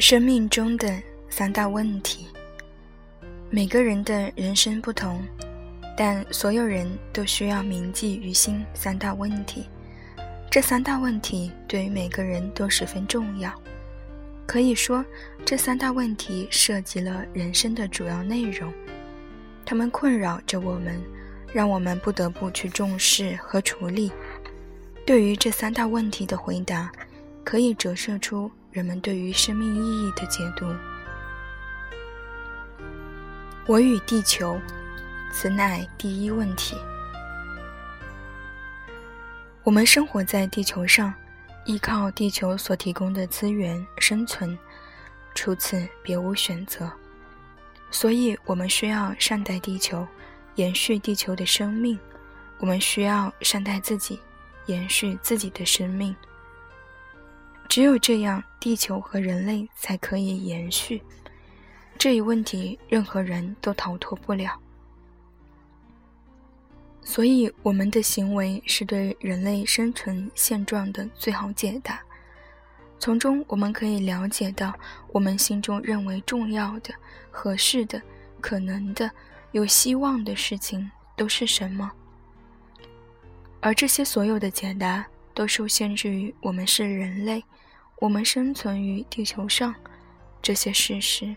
生命中的三大问题。每个人的人生不同，但所有人都需要铭记于心三大问题。这三大问题对于每个人都十分重要。可以说，这三大问题涉及了人生的主要内容，它们困扰着我们，让我们不得不去重视和处理。对于这三大问题的回答，可以折射出。人们对于生命意义的解读。我与地球，此乃第一问题。我们生活在地球上，依靠地球所提供的资源生存，除此别无选择。所以，我们需要善待地球，延续地球的生命；我们需要善待自己，延续自己的生命。只有这样，地球和人类才可以延续。这一问题，任何人都逃脱不了。所以，我们的行为是对人类生存现状的最好解答。从中，我们可以了解到，我们心中认为重要的、合适的、可能的、有希望的事情都是什么。而这些所有的解答，都受限制于我们是人类。我们生存于地球上，这些事实。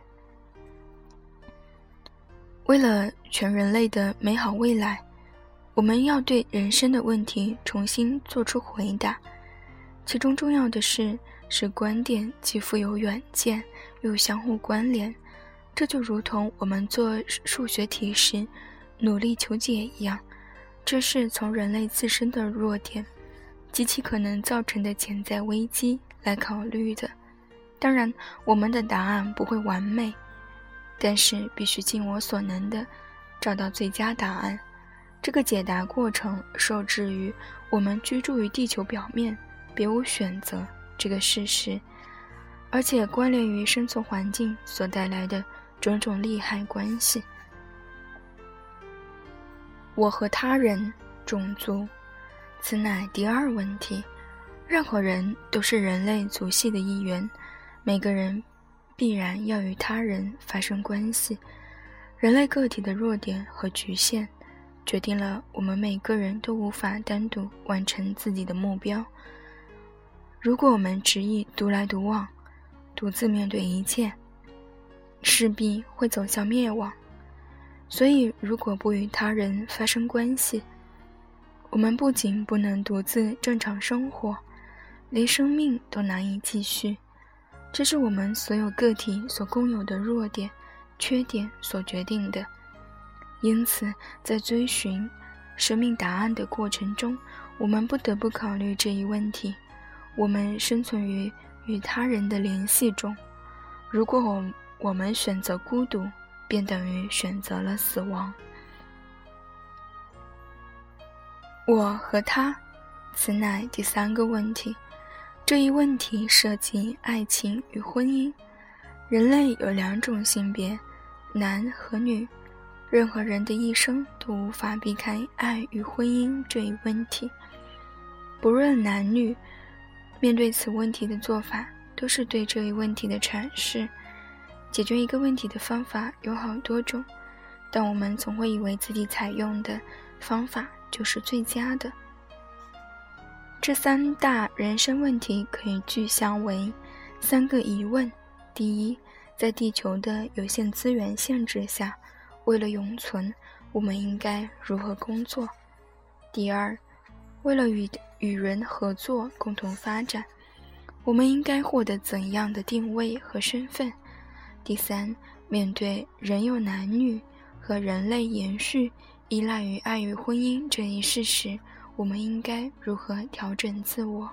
为了全人类的美好未来，我们要对人生的问题重新做出回答。其中重要的是，使观点既富有远见，又相互关联。这就如同我们做数学题时努力求解一样，这是从人类自身的弱点及其可能造成的潜在危机。来考虑的，当然，我们的答案不会完美，但是必须尽我所能的找到最佳答案。这个解答过程受制于我们居住于地球表面，别无选择这个事实，而且关联于生存环境所带来的种种利害关系。我和他人、种族，此乃第二问题。任何人都是人类族系的一员，每个人必然要与他人发生关系。人类个体的弱点和局限，决定了我们每个人都无法单独完成自己的目标。如果我们执意独来独往，独自面对一切，势必会走向灭亡。所以，如果不与他人发生关系，我们不仅不能独自正常生活。连生命都难以继续，这是我们所有个体所共有的弱点、缺点所决定的。因此，在追寻生命答案的过程中，我们不得不考虑这一问题：我们生存于与他人的联系中。如果我我们选择孤独，便等于选择了死亡。我和他，此乃第三个问题。这一问题涉及爱情与婚姻。人类有两种性别，男和女。任何人的一生都无法避开爱与婚姻这一问题。不论男女，面对此问题的做法都是对这一问题的阐释。解决一个问题的方法有好多种，但我们总会以为自己采用的方法就是最佳的。这三大人生问题可以具象为三个疑问：第一，在地球的有限资源限制下，为了永存，我们应该如何工作？第二，为了与与人合作共同发展，我们应该获得怎样的定位和身份？第三，面对人有男女和人类延续依赖于爱与婚姻这一事实。我们应该如何调整自我？